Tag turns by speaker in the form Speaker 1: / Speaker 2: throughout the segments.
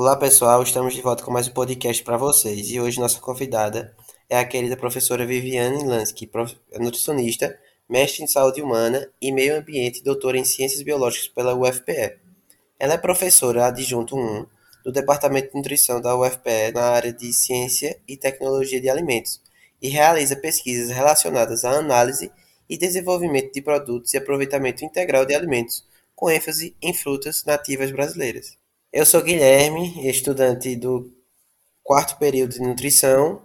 Speaker 1: Olá pessoal, estamos de volta com mais um podcast para vocês e hoje nossa convidada é a querida professora Viviane Lansky, nutricionista, mestre em saúde humana e meio ambiente e doutora em ciências biológicas pela UFPE. Ela é professora adjunto 1 do Departamento de Nutrição da UFPE na área de Ciência e Tecnologia de Alimentos e realiza pesquisas relacionadas à análise e desenvolvimento de produtos e aproveitamento integral de alimentos, com ênfase em frutas nativas brasileiras. Eu sou Guilherme, estudante do quarto período de nutrição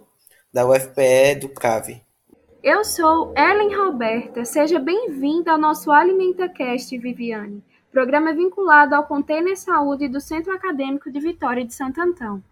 Speaker 1: da UFPE do CAV.
Speaker 2: Eu sou Ellen Roberta, seja bem-vinda ao nosso AlimentaCast Viviane, programa vinculado ao Container Saúde do Centro Acadêmico de Vitória de Santo Antão.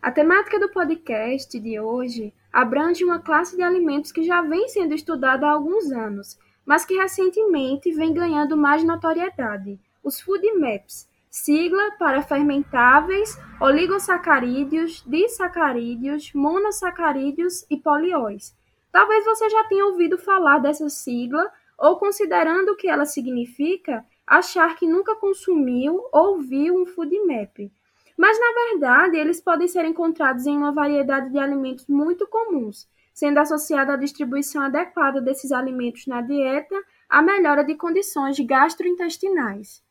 Speaker 2: A temática do podcast de hoje abrange uma classe de alimentos que já vem sendo estudada há alguns anos, mas que recentemente vem ganhando mais notoriedade, os food maps, sigla para fermentáveis, oligosacarídeos, disacarídeos, monossacarídeos e polióis. Talvez você já tenha ouvido falar dessa sigla ou, considerando o que ela significa, achar que nunca consumiu ou viu um food map. Mas, na verdade, eles podem ser encontrados em uma variedade de alimentos muito comuns, sendo associada à distribuição adequada desses alimentos na dieta à melhora de condições gastrointestinais.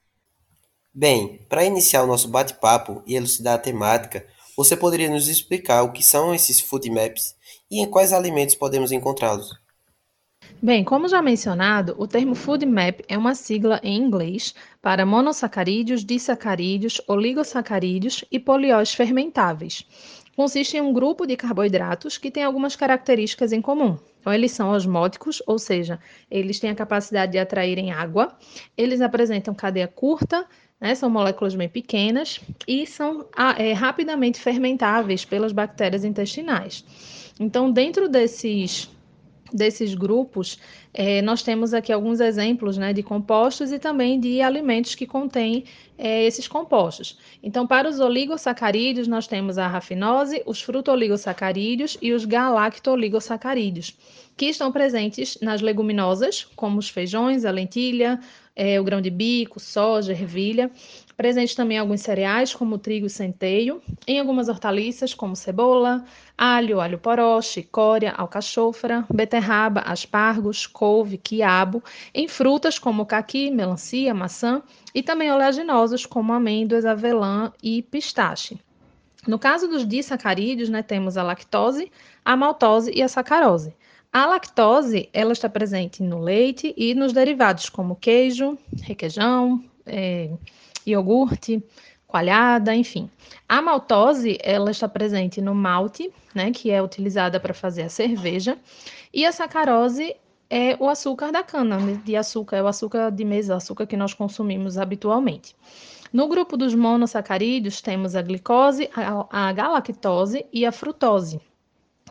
Speaker 1: Bem, para iniciar o nosso bate-papo e elucidar a temática, você poderia nos explicar o que são esses food maps e em quais alimentos podemos encontrá-los?
Speaker 3: Bem, como já mencionado, o termo food map é uma sigla em inglês para monossacarídeos, disacarídeos, oligosacarídeos e polióis fermentáveis. Consiste em um grupo de carboidratos que tem algumas características em comum. Então, eles são osmóticos, ou seja, eles têm a capacidade de atraírem água, eles apresentam cadeia curta, né? São moléculas bem pequenas e são é, rapidamente fermentáveis pelas bactérias intestinais. Então, dentro desses desses grupos, é, nós temos aqui alguns exemplos né, de compostos e também de alimentos que contêm é, esses compostos. Então, para os oligosacarídeos, nós temos a rafinose, os fruto-oligosacarídeos e os galacto-oligosacarídeos, que estão presentes nas leguminosas, como os feijões, a lentilha, é, o grão de bico, soja, ervilha. Presente também alguns cereais, como trigo e centeio, em algumas hortaliças, como cebola, alho, alho poró, chicória, alcachofra, beterraba, aspargos, couve, quiabo, em frutas como caqui, melancia, maçã e também oleaginosos como amêndoas, avelã e pistache. No caso dos disacarídeos, né, temos a lactose, a maltose e a sacarose. A lactose ela está presente no leite e nos derivados como queijo, requeijão, é, iogurte, coalhada, enfim. A maltose ela está presente no malte, né, que é utilizada para fazer a cerveja, e a sacarose é o açúcar da cana né, de açúcar, é o açúcar de mesa, açúcar que nós consumimos habitualmente. No grupo dos monossacarídeos temos a glicose, a, a galactose e a frutose.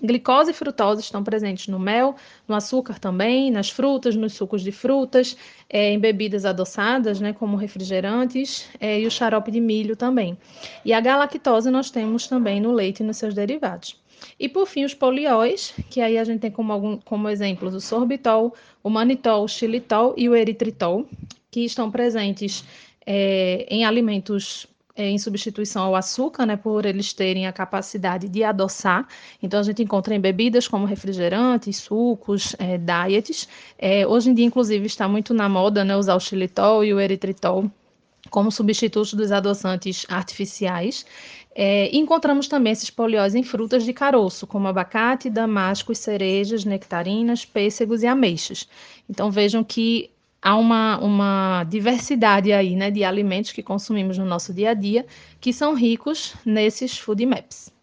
Speaker 3: Glicose e frutose estão presentes no mel, no açúcar também, nas frutas, nos sucos de frutas, é, em bebidas adoçadas, né, como refrigerantes, é, e o xarope de milho também. E a galactose nós temos também no leite e nos seus derivados. E por fim, os polióis, que aí a gente tem como, algum, como exemplos o sorbitol, o manitol, o xilitol e o eritritol, que estão presentes é, em alimentos em substituição ao açúcar, né, por eles terem a capacidade de adoçar. Então, a gente encontra em bebidas como refrigerantes, sucos, é, diets. É, hoje em dia, inclusive, está muito na moda né, usar o xilitol e o eritritol como substitutos dos adoçantes artificiais. É, encontramos também esses poliós em frutas de caroço, como abacate, damascos, cerejas, nectarinas, pêssegos e ameixas. Então vejam que há uma, uma diversidade aí, né, de alimentos que consumimos no nosso dia a dia que são ricos nesses food maps.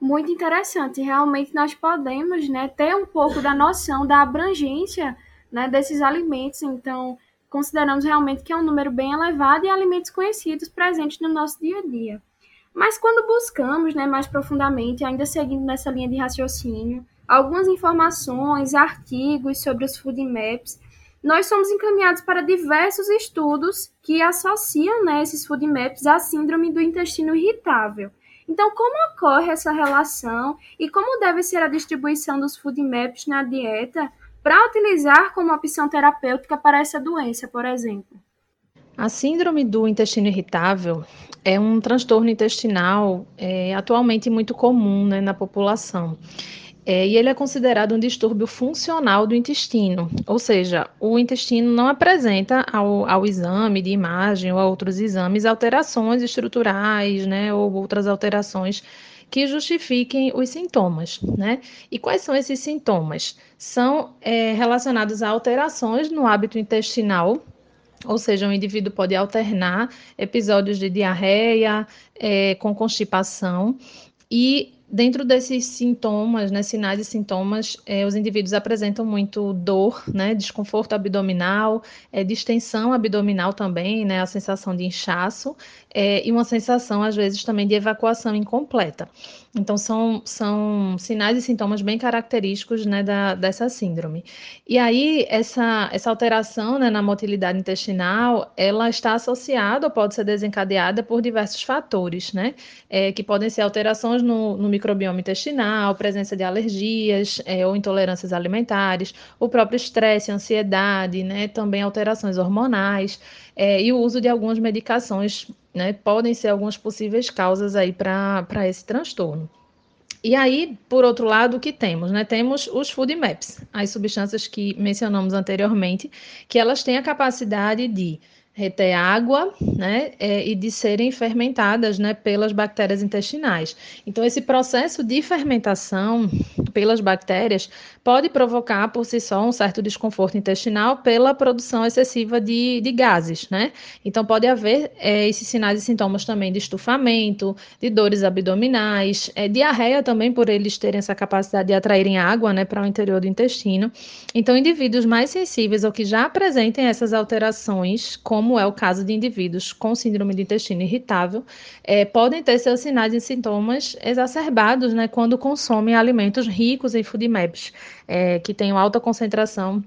Speaker 2: Muito interessante. Realmente nós podemos, né, ter um pouco da noção da abrangência, né, desses alimentos. Então, consideramos realmente que é um número bem elevado de alimentos conhecidos presentes no nosso dia a dia. Mas quando buscamos né, mais profundamente, ainda seguindo nessa linha de raciocínio, algumas informações, artigos sobre os food maps, nós somos encaminhados para diversos estudos que associam né, esses food maps à síndrome do intestino irritável. Então, como ocorre essa relação e como deve ser a distribuição dos food maps na dieta para utilizar como opção terapêutica para essa doença, por exemplo?
Speaker 3: A síndrome do intestino irritável é um transtorno intestinal é, atualmente muito comum né, na população. É, e ele é considerado um distúrbio funcional do intestino, ou seja, o intestino não apresenta ao, ao exame de imagem ou a outros exames alterações estruturais, né, ou outras alterações que justifiquem os sintomas, né? E quais são esses sintomas? São é, relacionados a alterações no hábito intestinal, ou seja, o indivíduo pode alternar episódios de diarreia é, com constipação e dentro desses sintomas, né, sinais e sintomas, é, os indivíduos apresentam muito dor, né, desconforto abdominal, é, distensão abdominal também, né, a sensação de inchaço é, e uma sensação, às vezes, também de evacuação incompleta. Então, são, são sinais e sintomas bem característicos né, da, dessa síndrome. E aí, essa, essa alteração né, na motilidade intestinal, ela está associada ou pode ser desencadeada por diversos fatores, né? É, que podem ser alterações no, no microbioma intestinal, presença de alergias é, ou intolerâncias alimentares, o próprio estresse, ansiedade, né? Também alterações hormonais é, e o uso de algumas medicações né, podem ser algumas possíveis causas aí para esse transtorno. E aí, por outro lado, o que temos? Né? Temos os food maps, as substâncias que mencionamos anteriormente, que elas têm a capacidade de reter água, né, é, e de serem fermentadas, né, pelas bactérias intestinais. Então, esse processo de fermentação pelas bactérias pode provocar por si só um certo desconforto intestinal pela produção excessiva de, de gases, né? Então, pode haver é, esses sinais e sintomas também de estufamento, de dores abdominais, é, diarreia também por eles terem essa capacidade de atraírem água, né, para o interior do intestino. Então, indivíduos mais sensíveis ou que já apresentem essas alterações, como é o caso de indivíduos com síndrome de intestino irritável, é, podem ter seus sinais e sintomas exacerbados, né, quando consomem alimentos ricos em FODMAPs é, que tenham alta concentração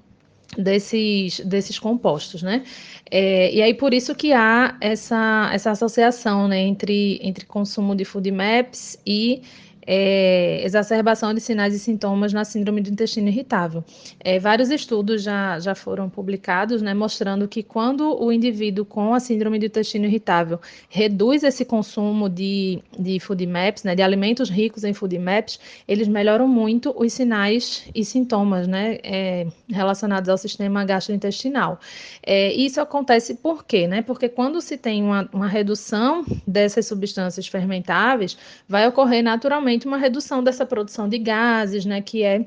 Speaker 3: desses, desses compostos, né? É, e aí por isso que há essa, essa associação né, entre, entre consumo de food maps e é, exacerbação de sinais e sintomas na síndrome do intestino irritável. É, vários estudos já, já foram publicados, né, mostrando que quando o indivíduo com a síndrome do intestino irritável reduz esse consumo de, de food maps, né, de alimentos ricos em food maps, eles melhoram muito os sinais e sintomas né, é, relacionados ao sistema gastrointestinal. É, isso acontece por quê? Né? Porque quando se tem uma, uma redução dessas substâncias fermentáveis, vai ocorrer naturalmente uma redução dessa produção de gases, né, que é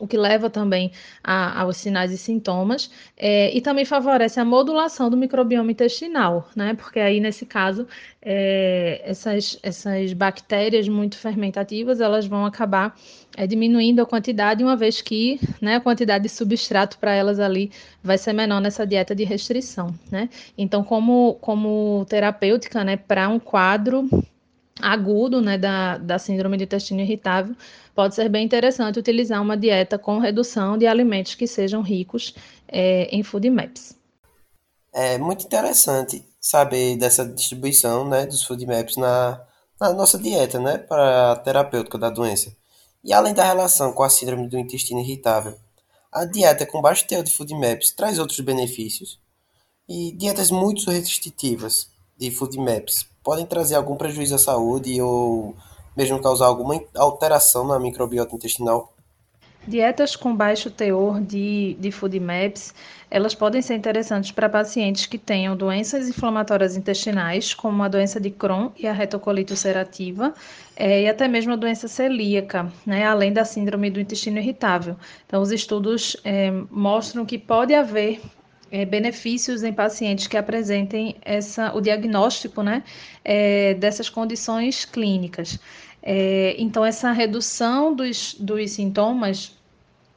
Speaker 3: o que leva também a, aos sinais e sintomas, é, e também favorece a modulação do microbioma intestinal, né? Porque aí, nesse caso, é, essas, essas bactérias muito fermentativas, elas vão acabar é, diminuindo a quantidade, uma vez que né, a quantidade de substrato para elas ali vai ser menor nessa dieta de restrição, né? Então, como, como terapêutica, né, para um quadro agudo né, da, da síndrome de intestino irritável, pode ser bem interessante utilizar uma dieta com redução de alimentos que sejam ricos é, em food maps.
Speaker 1: É muito interessante saber dessa distribuição né, dos food maps na, na nossa dieta né, para a terapêutica da doença. E além da relação com a síndrome do intestino irritável, a dieta com baixo teor de food maps traz outros benefícios. E dietas muito restritivas de food maps podem trazer algum prejuízo à saúde ou mesmo causar alguma alteração na microbiota intestinal?
Speaker 3: Dietas com baixo teor de, de food maps, elas podem ser interessantes para pacientes que tenham doenças inflamatórias intestinais, como a doença de Crohn e a retocolite ulcerativa, é, e até mesmo a doença celíaca, né, além da síndrome do intestino irritável. Então, os estudos é, mostram que pode haver é, benefícios em pacientes que apresentem essa, o diagnóstico né, é, dessas condições clínicas. É, então, essa redução dos, dos sintomas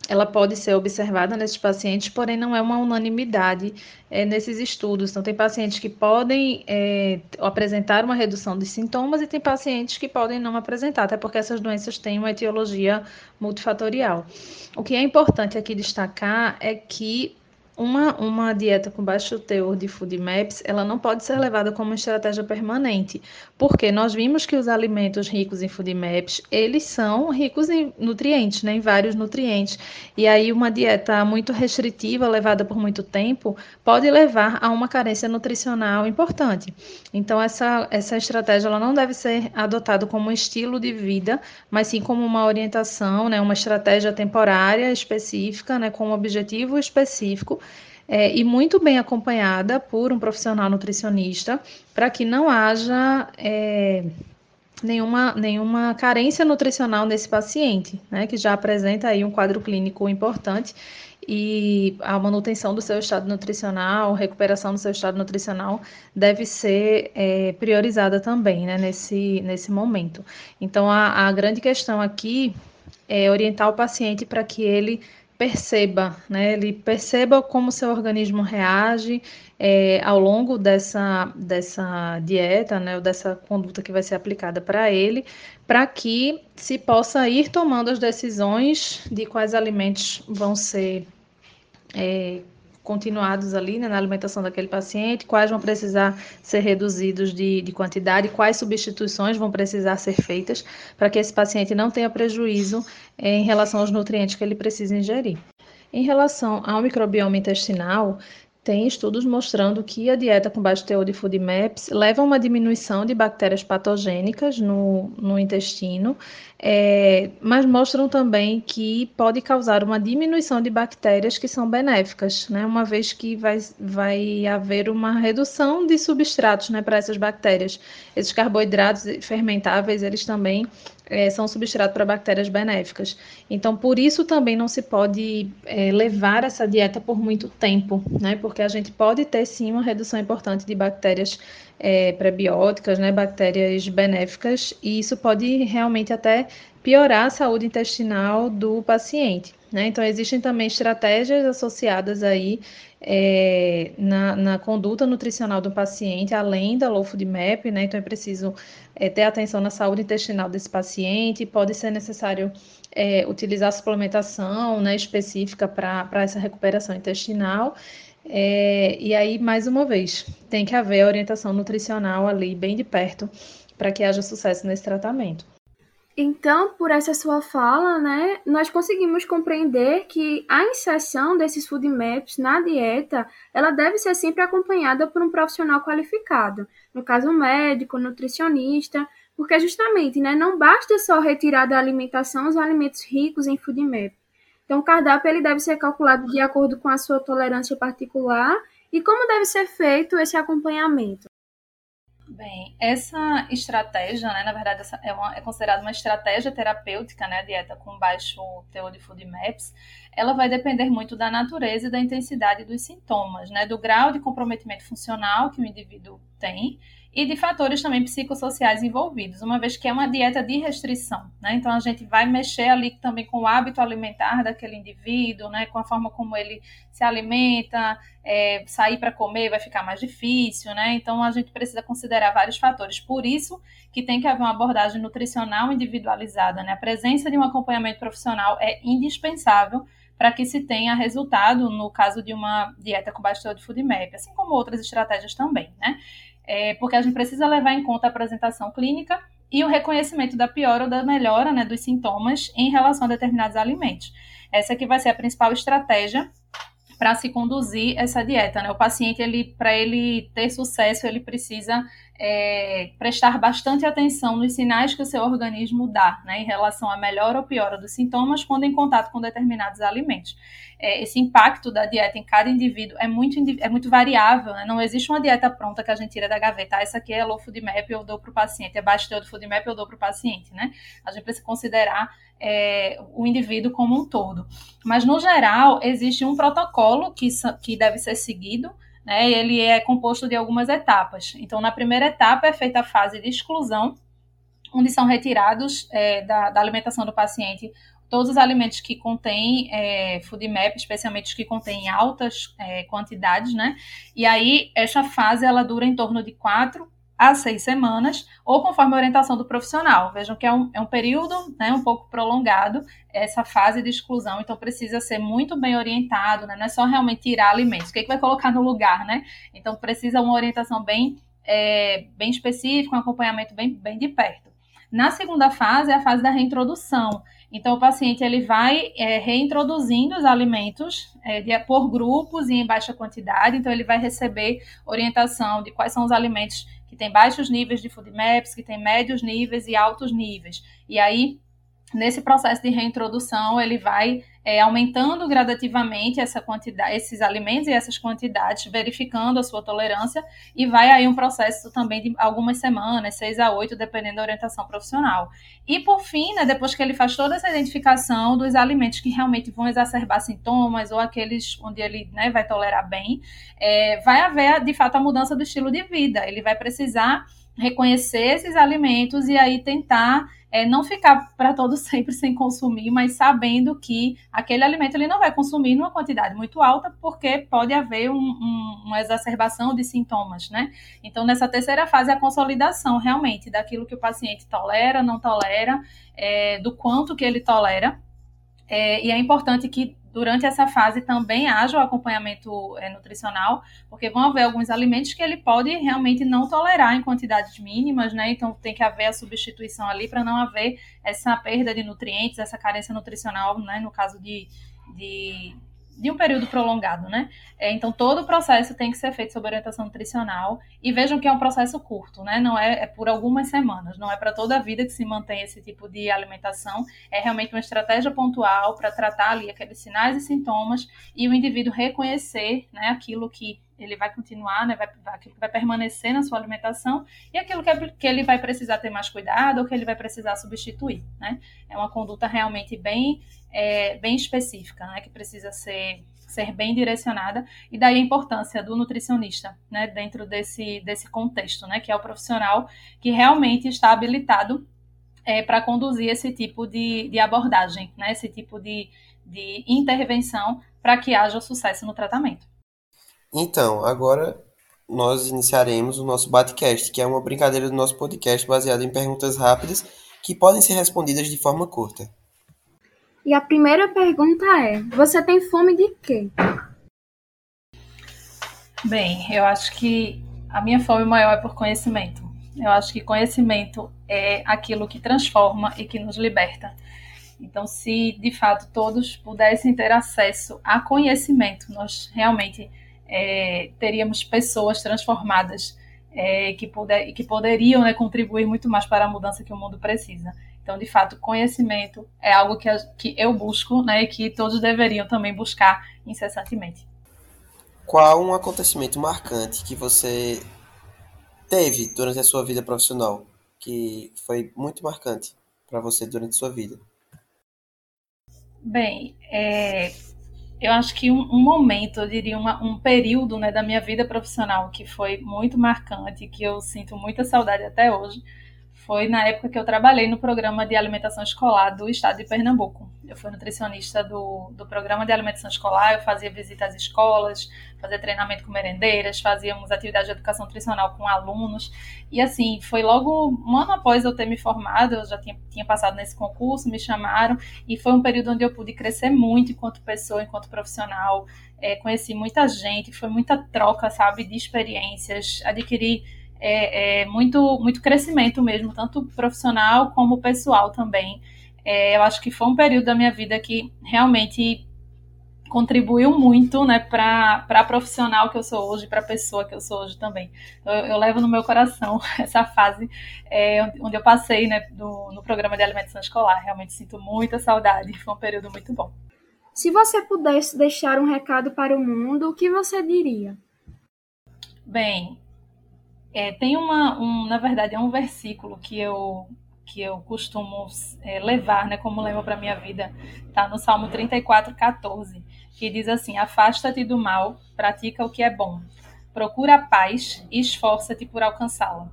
Speaker 3: ela pode ser observada nesses pacientes, porém não é uma unanimidade é, nesses estudos. Então, tem pacientes que podem é, apresentar uma redução de sintomas e tem pacientes que podem não apresentar, até porque essas doenças têm uma etiologia multifatorial. O que é importante aqui destacar é que uma, uma dieta com baixo teor de food maps, ela não pode ser levada como estratégia permanente, porque nós vimos que os alimentos ricos em food maps, eles são ricos em nutrientes, né, em vários nutrientes. E aí uma dieta muito restritiva, levada por muito tempo, pode levar a uma carência nutricional importante. Então essa essa estratégia ela não deve ser adotada como um estilo de vida, mas sim como uma orientação, né, uma estratégia temporária específica, né, com um objetivo específico é, e muito bem acompanhada por um profissional nutricionista, para que não haja é, nenhuma, nenhuma carência nutricional nesse paciente, né, que já apresenta aí um quadro clínico importante e a manutenção do seu estado nutricional, recuperação do seu estado nutricional deve ser é, priorizada também, né, nesse, nesse momento. Então, a, a grande questão aqui é orientar o paciente para que ele perceba, né? Ele perceba como seu organismo reage é, ao longo dessa, dessa dieta, né? Ou dessa conduta que vai ser aplicada para ele, para que se possa ir tomando as decisões de quais alimentos vão ser é, continuados ali né, na alimentação daquele paciente, quais vão precisar ser reduzidos de, de quantidade, quais substituições vão precisar ser feitas para que esse paciente não tenha prejuízo em relação aos nutrientes que ele precisa ingerir. Em relação ao microbioma intestinal, tem estudos mostrando que a dieta com baixo teor de food maps leva a uma diminuição de bactérias patogênicas no, no intestino, é, mas mostram também que pode causar uma diminuição de bactérias que são benéficas, né, uma vez que vai, vai haver uma redução de substratos né, para essas bactérias. Esses carboidratos fermentáveis, eles também é, são substrato para bactérias benéficas. Então, por isso também não se pode é, levar essa dieta por muito tempo, né? Porque a gente pode ter sim uma redução importante de bactérias é, prebióticas, né? Bactérias benéficas, e isso pode realmente até piorar a saúde intestinal do paciente. Né? Então, existem também estratégias associadas aí é, na, na, conduta nutricional do paciente, além da low food map, né? Então, é preciso é, ter atenção na saúde intestinal desse paciente, pode ser necessário é, utilizar suplementação né, específica para essa recuperação intestinal. É, e aí, mais uma vez, tem que haver orientação nutricional ali bem de perto para que haja sucesso nesse tratamento.
Speaker 2: Então, por essa sua fala, né, nós conseguimos compreender que a inserção desses food maps na dieta, ela deve ser sempre acompanhada por um profissional qualificado, no caso um médico, nutricionista, porque justamente, né, não basta só retirar da alimentação os alimentos ricos em food map. Então, o cardápio ele deve ser calculado de acordo com a sua tolerância particular e como deve ser feito esse acompanhamento.
Speaker 3: Bem, essa estratégia, né, na verdade, é, uma, é considerada uma estratégia terapêutica, né, dieta com baixo teor de food maps, ela vai depender muito da natureza e da intensidade dos sintomas, né, do grau de comprometimento funcional que o indivíduo tem e de fatores também psicossociais envolvidos, uma vez que é uma dieta de restrição, né? Então a gente vai mexer ali também com o hábito alimentar daquele indivíduo, né? Com a forma como ele se alimenta, é, sair para comer vai ficar mais difícil, né? Então a gente precisa considerar vários fatores. Por isso que tem que haver uma abordagem nutricional individualizada, né? A presença de um acompanhamento profissional é indispensável para que se tenha resultado no caso de uma dieta com teor de food assim como outras estratégias também, né? é, porque a gente precisa levar em conta a apresentação clínica e o reconhecimento da piora ou da melhora né, dos sintomas em relação a determinados alimentos. Essa que vai ser a principal estratégia para se conduzir essa dieta. Né? O paciente, ele, para ele ter sucesso, ele precisa é, prestar bastante atenção nos sinais que o seu organismo dá, né, em relação à melhora ou piora dos sintomas quando em contato com determinados alimentos. É, esse impacto da dieta em cada indivíduo é muito, é muito variável, né? não existe uma dieta pronta que a gente tira da gaveta. Ah, essa aqui é low food map, eu dou para o paciente, é baixo teor do food map, eu dou para o paciente. Né? A gente precisa considerar é, o indivíduo como um todo. Mas, no geral, existe um protocolo que, que deve ser seguido, né? Ele é composto de algumas etapas. Então, na primeira etapa é feita a fase de exclusão, onde são retirados é, da, da, alimentação do paciente todos os alimentos que contêm é, food map, especialmente os que contêm altas é, quantidades, né? E aí, essa fase, ela dura em torno de quatro a seis semanas, ou conforme a orientação do profissional. Vejam que é um, é um período né, um pouco prolongado, essa fase de exclusão, então precisa ser muito bem orientado, né? não é só realmente tirar alimentos, o que, é que vai colocar no lugar, né? Então precisa uma orientação bem, é, bem específica, um acompanhamento bem, bem de perto. Na segunda fase é a fase da reintrodução. Então, o paciente ele vai é, reintroduzindo os alimentos é, de, por grupos e em baixa quantidade. Então, ele vai receber orientação de quais são os alimentos que têm baixos níveis de food maps, que têm médios níveis e altos níveis. E aí, nesse processo de reintrodução, ele vai é, aumentando gradativamente essa quantidade, esses alimentos e essas quantidades, verificando a sua tolerância, e vai aí um processo também de algumas semanas, seis a oito, dependendo da orientação profissional. E por fim, né, depois que ele faz toda essa identificação dos alimentos que realmente vão exacerbar sintomas ou aqueles onde ele né, vai tolerar bem, é, vai haver de fato a mudança do estilo de vida. Ele vai precisar reconhecer esses alimentos e aí tentar é, não ficar para todo sempre sem consumir, mas sabendo que aquele alimento ele não vai consumir numa quantidade muito alta, porque pode haver um, um, uma exacerbação de sintomas, né? Então, nessa terceira fase, a consolidação realmente daquilo que o paciente tolera, não tolera, é, do quanto que ele tolera. É, e é importante que durante essa fase também haja o acompanhamento é, nutricional, porque vão haver alguns alimentos que ele pode realmente não tolerar em quantidades mínimas, né? Então tem que haver a substituição ali para não haver essa perda de nutrientes, essa carência nutricional, né? No caso de, de de um período prolongado, né? É, então, todo o processo tem que ser feito sob orientação nutricional. E vejam que é um processo curto, né? Não é, é por algumas semanas, não é para toda a vida que se mantém esse tipo de alimentação. É realmente uma estratégia pontual para tratar ali aqueles sinais e sintomas e o indivíduo reconhecer né, aquilo que ele vai continuar, né, vai, vai permanecer na sua alimentação e aquilo que, é, que ele vai precisar ter mais cuidado ou que ele vai precisar substituir, né? É uma conduta realmente bem é, bem específica, né, que precisa ser, ser bem direcionada, e daí a importância do nutricionista, né, dentro desse, desse contexto, né, que é o profissional que realmente está habilitado é, para conduzir esse tipo de, de abordagem, né, esse tipo de, de intervenção para que haja sucesso no tratamento.
Speaker 1: Então, agora nós iniciaremos o nosso Batcast, que é uma brincadeira do nosso podcast baseado em perguntas rápidas que podem ser respondidas de forma curta.
Speaker 2: E a primeira pergunta é: você tem fome de quê?
Speaker 3: Bem, eu acho que a minha fome maior é por conhecimento. Eu acho que conhecimento é aquilo que transforma e que nos liberta. Então, se de fato todos pudessem ter acesso a conhecimento, nós realmente é, teríamos pessoas transformadas é, que, puder, que poderiam né, contribuir muito mais para a mudança que o mundo precisa. Então, de fato, conhecimento é algo que, que eu busco né, e que todos deveriam também buscar incessantemente.
Speaker 1: Qual um acontecimento marcante que você teve durante a sua vida profissional que foi muito marcante para você durante a sua vida?
Speaker 3: Bem, é, eu acho que um, um, momento, eu diria uma, um período né, da minha vida profissional que foi muito marcante, que eu sinto muita saudade até hoje, foi na época que eu trabalhei no programa de alimentação escolar do estado de Pernambuco. Eu fui nutricionista do, do programa de alimentação escolar, eu fazia visita às escolas, fazia treinamento com merendeiras, fazíamos atividade de educação nutricional com alunos. E assim, foi logo um ano após eu ter me formado, eu já tinha, tinha passado nesse concurso, me chamaram, e foi um período onde eu pude crescer muito enquanto pessoa, enquanto profissional. É, conheci muita gente, foi muita troca, sabe, de experiências, adquiri é, é muito, muito crescimento mesmo, tanto profissional como pessoal também. É, eu acho que foi um período da minha vida que realmente contribuiu muito né, para a profissional que eu sou hoje, para a pessoa que eu sou hoje também. Eu, eu levo no meu coração essa fase é, onde eu passei né, do, no programa de alimentação escolar. Realmente sinto muita saudade, foi um período muito bom.
Speaker 2: Se você pudesse deixar um recado para o mundo, o que você diria?
Speaker 3: Bem, é, tem uma, um, na verdade, é um versículo que eu que eu costumo é, levar, né, como lema para minha vida, tá no Salmo 34, 14, que diz assim: Afasta-te do mal, pratica o que é bom, procura a paz e esforça-te por alcançá-la.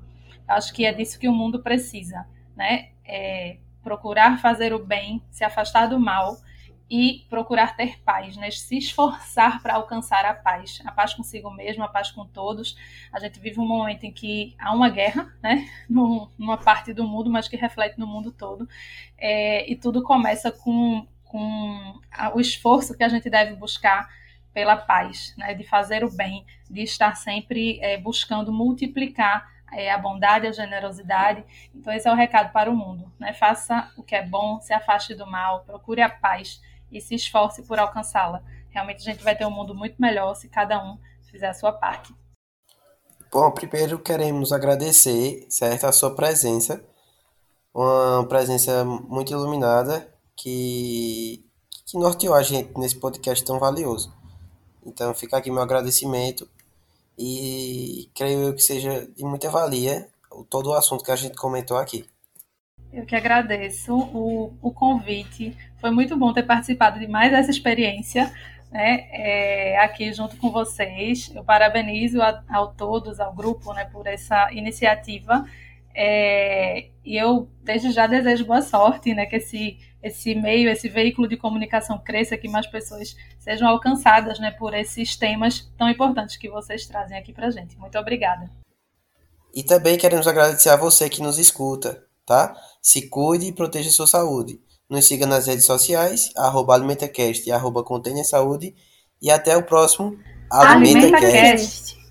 Speaker 3: Acho que é disso que o mundo precisa, né? É procurar fazer o bem, se afastar do mal e procurar ter paz, né? se esforçar para alcançar a paz, a paz consigo mesmo, a paz com todos. A gente vive um momento em que há uma guerra, né, numa parte do mundo, mas que reflete no mundo todo, é, e tudo começa com, com o esforço que a gente deve buscar pela paz, né, de fazer o bem, de estar sempre é, buscando multiplicar é, a bondade, a generosidade. Então, esse é o recado para o mundo. Né? Faça o que é bom, se afaste do mal, procure a paz e se esforce por alcançá-la. Realmente a gente vai ter um mundo muito melhor se cada um fizer a sua parte.
Speaker 1: Bom, primeiro queremos agradecer, certo, a sua presença, uma presença muito iluminada que, que norteou a gente nesse podcast tão valioso. Então fica aqui meu agradecimento e creio eu que seja de muita valia todo o assunto que a gente comentou aqui.
Speaker 3: Eu que agradeço o, o convite. Foi muito bom ter participado de mais essa experiência né, é, aqui junto com vocês. Eu parabenizo a, ao todos, ao grupo, né, por essa iniciativa. É, e eu desde já desejo boa sorte, né, que esse, esse meio, esse veículo de comunicação cresça, que mais pessoas sejam alcançadas né, por esses temas tão importantes que vocês trazem aqui para gente. Muito obrigada.
Speaker 1: E também queremos agradecer a você que nos escuta tá? Se cuide e proteja sua saúde. Nos siga nas redes sociais, arroba AlimentaCast e arroba Saúde. E até o próximo
Speaker 3: AlimentaCast. AlimentaCast.